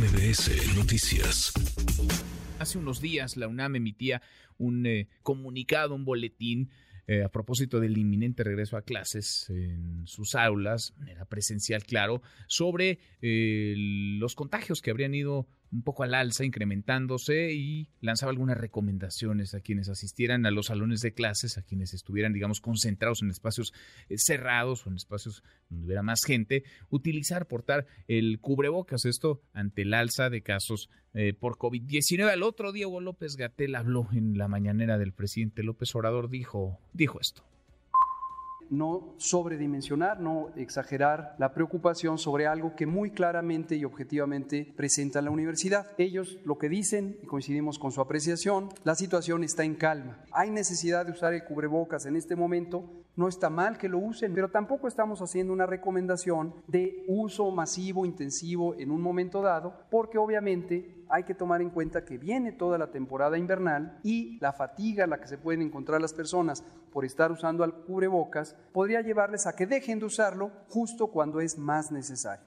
MBS Noticias. Hace unos días la UNAM emitía un eh, comunicado, un boletín eh, a propósito del inminente regreso a clases en sus aulas, era presencial, claro, sobre eh, los contagios que habrían ido un poco al alza, incrementándose y lanzaba algunas recomendaciones a quienes asistieran a los salones de clases, a quienes estuvieran, digamos, concentrados en espacios eh, cerrados o en espacios donde hubiera más gente, utilizar, portar el cubrebocas, esto ante el alza de casos eh, por COVID-19. Al otro Hugo López Gatel habló en la mañanera del presidente López Obrador, dijo, dijo esto no sobredimensionar, no exagerar la preocupación sobre algo que muy claramente y objetivamente presenta la universidad. Ellos lo que dicen, y coincidimos con su apreciación, la situación está en calma. Hay necesidad de usar el cubrebocas en este momento, no está mal que lo usen, pero tampoco estamos haciendo una recomendación de uso masivo, intensivo en un momento dado, porque obviamente hay que tomar en cuenta que viene toda la temporada invernal y la fatiga a la que se pueden encontrar las personas por estar usando al cubrebocas podría llevarles a que dejen de usarlo justo cuando es más necesario.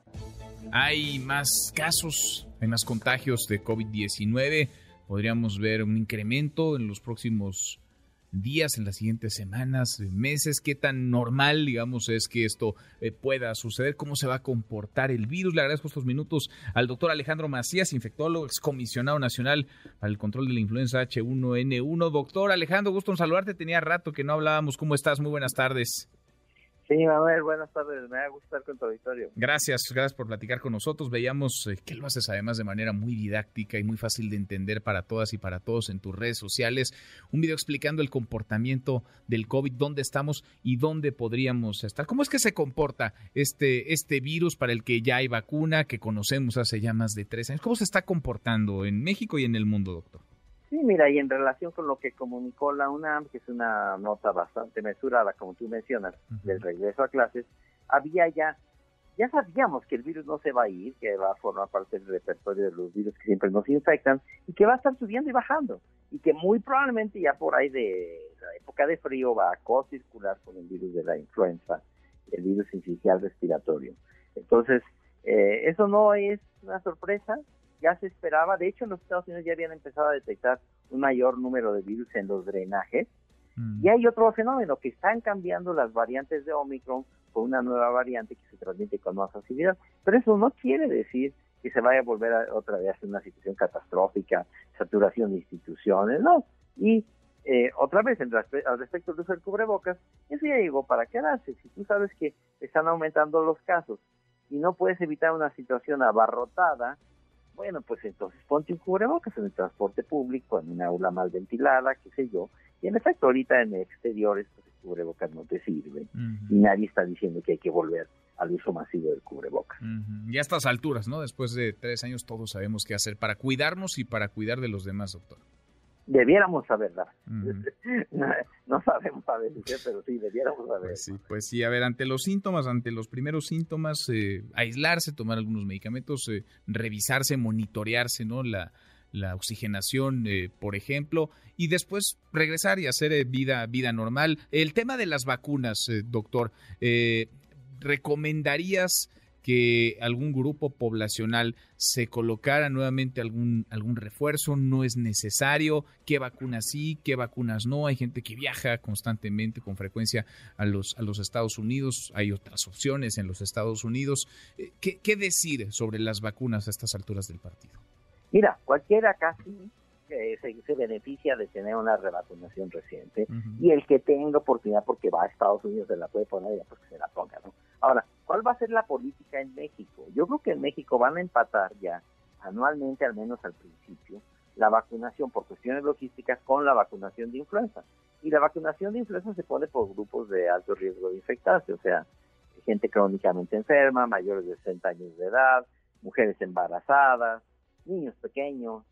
Hay más casos, hay más contagios de COVID-19. Podríamos ver un incremento en los próximos días, en las siguientes semanas, meses, qué tan normal, digamos, es que esto eh, pueda suceder, cómo se va a comportar el virus. Le agradezco estos minutos al doctor Alejandro Macías, infectólogo, excomisionado nacional para el control de la influenza H1N1. Doctor Alejandro, gusto en saludarte, tenía rato que no hablábamos, ¿cómo estás? Muy buenas tardes. Sí, Manuel, buenas tardes. Me da gusto estar con tu auditorio. Gracias, gracias por platicar con nosotros. Veíamos eh, que lo haces además de manera muy didáctica y muy fácil de entender para todas y para todos en tus redes sociales. Un video explicando el comportamiento del COVID, dónde estamos y dónde podríamos estar. ¿Cómo es que se comporta este, este virus para el que ya hay vacuna, que conocemos hace ya más de tres años? ¿Cómo se está comportando en México y en el mundo, doctor? Sí, mira, y en relación con lo que comunicó la UNAM, que es una nota bastante mesurada, como tú mencionas, del regreso a clases, había ya, ya sabíamos que el virus no se va a ir, que va a formar parte del repertorio de los virus que siempre nos infectan, y que va a estar subiendo y bajando, y que muy probablemente ya por ahí de la época de frío va a co-circular con el virus de la influenza, el virus inicial respiratorio. Entonces, eh, eso no es una sorpresa, ya se esperaba. De hecho, en los Estados Unidos ya habían empezado a detectar un mayor número de virus en los drenajes. Mm. Y hay otro fenómeno, que están cambiando las variantes de Omicron por una nueva variante que se transmite con más facilidad. Pero eso no quiere decir que se vaya a volver a, otra vez a una situación catastrófica, saturación de instituciones, no. Y eh, otra vez, en al respecto del uso del cubrebocas, eso ya llegó para quedarse. Si tú sabes que están aumentando los casos y no puedes evitar una situación abarrotada, bueno, pues entonces ponte un cubrebocas en el transporte público, en una aula mal ventilada, qué sé yo. Y en efecto, ahorita en exteriores, pues el cubrebocas no te sirve. Y nadie está diciendo que hay que volver al uso masivo del cubrebocas. Y a estas alturas, ¿no? Después de tres años, todos sabemos qué hacer para cuidarnos y para cuidar de los demás, doctor debiéramos saberla. no, sabemos a veces, pero sí, debiéramos saber. Pues sí, pues sí, a ver, ante los síntomas, ante los primeros síntomas, eh, aislarse, tomar algunos medicamentos, eh, revisarse, monitorearse, ¿no? La, la oxigenación, eh, por ejemplo, y después regresar y hacer vida, vida normal. El tema de las vacunas, doctor, ¿recomendarías que algún grupo poblacional se colocara nuevamente algún, algún refuerzo, no es necesario, qué vacunas sí, qué vacunas no, hay gente que viaja constantemente con frecuencia a los, a los Estados Unidos, hay otras opciones en los Estados Unidos. Eh, ¿Qué, qué decir sobre las vacunas a estas alturas del partido? Mira, cualquiera casi se, se, beneficia de tener una revacunación reciente y el que tenga oportunidad porque va a Estados Unidos se la puede poner ya pues que se la ponga, ¿no? Ahora, ¿cuál va a ser la política en México? Yo creo que en México van a empatar ya anualmente, al menos al principio, la vacunación por cuestiones logísticas con la vacunación de influenza. Y la vacunación de influenza se pone por grupos de alto riesgo de infectarse, o sea, gente crónicamente enferma, mayores de 60 años de edad, mujeres embarazadas, niños pequeños,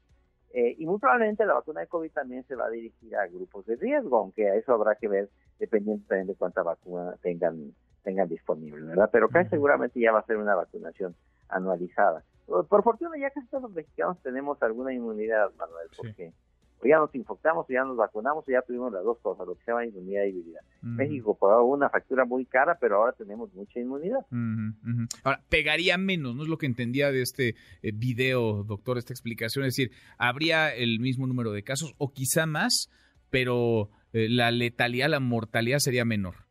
eh, y muy probablemente la vacuna de COVID también se va a dirigir a grupos de riesgo, aunque a eso habrá que ver dependiendo también de cuánta vacuna tengan tengan disponible, ¿verdad? Pero acá seguramente ya va a ser una vacunación anualizada. Por fortuna ya casi todos los mexicanos tenemos alguna inmunidad, Manuel, porque o ya nos infectamos, o ya nos vacunamos, o ya tuvimos las dos cosas, lo que se llama inmunidad híbrida. México por una factura muy cara, pero ahora tenemos mucha inmunidad. Ahora, pegaría menos, ¿no es lo que entendía de este eh, video, doctor, esta explicación? Es decir, habría el mismo número de casos, o quizá más, pero eh, la letalidad, la mortalidad sería menor.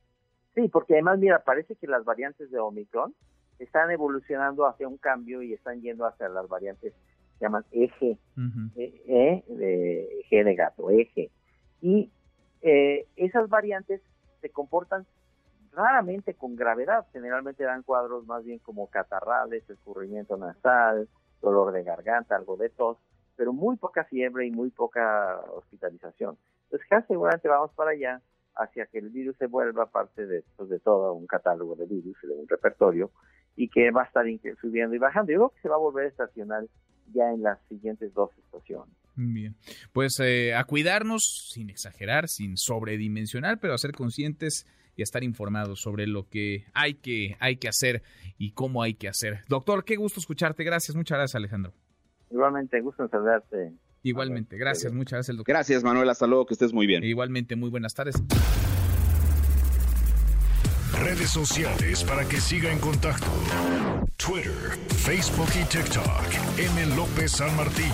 Sí, porque además, mira, parece que las variantes de Omicron están evolucionando hacia un cambio y están yendo hacia las variantes se llaman eje, e, e, de G de gato, eje. Y eh, esas variantes se comportan raramente con gravedad, generalmente dan cuadros más bien como catarrales, escurrimiento nasal, dolor de garganta, algo de tos, pero muy poca fiebre y muy poca hospitalización. Entonces, casi seguramente vamos para allá hacia que el virus se vuelva parte de, pues, de todo un catálogo de virus, de un repertorio, y que va a estar subiendo y bajando. Yo creo que se va a volver estacional ya en las siguientes dos estaciones. Bien, pues eh, a cuidarnos sin exagerar, sin sobredimensionar, pero a ser conscientes y a estar informados sobre lo que hay que, hay que hacer y cómo hay que hacer. Doctor, qué gusto escucharte. Gracias, muchas gracias Alejandro. Igualmente, gusto en saludarte. Igualmente, gracias, muchas gracias. Doctor. Gracias Manuel, hasta luego, que estés muy bien. Igualmente, muy buenas tardes. Redes sociales para que siga en contacto: Twitter, Facebook y TikTok. M. López San Martín.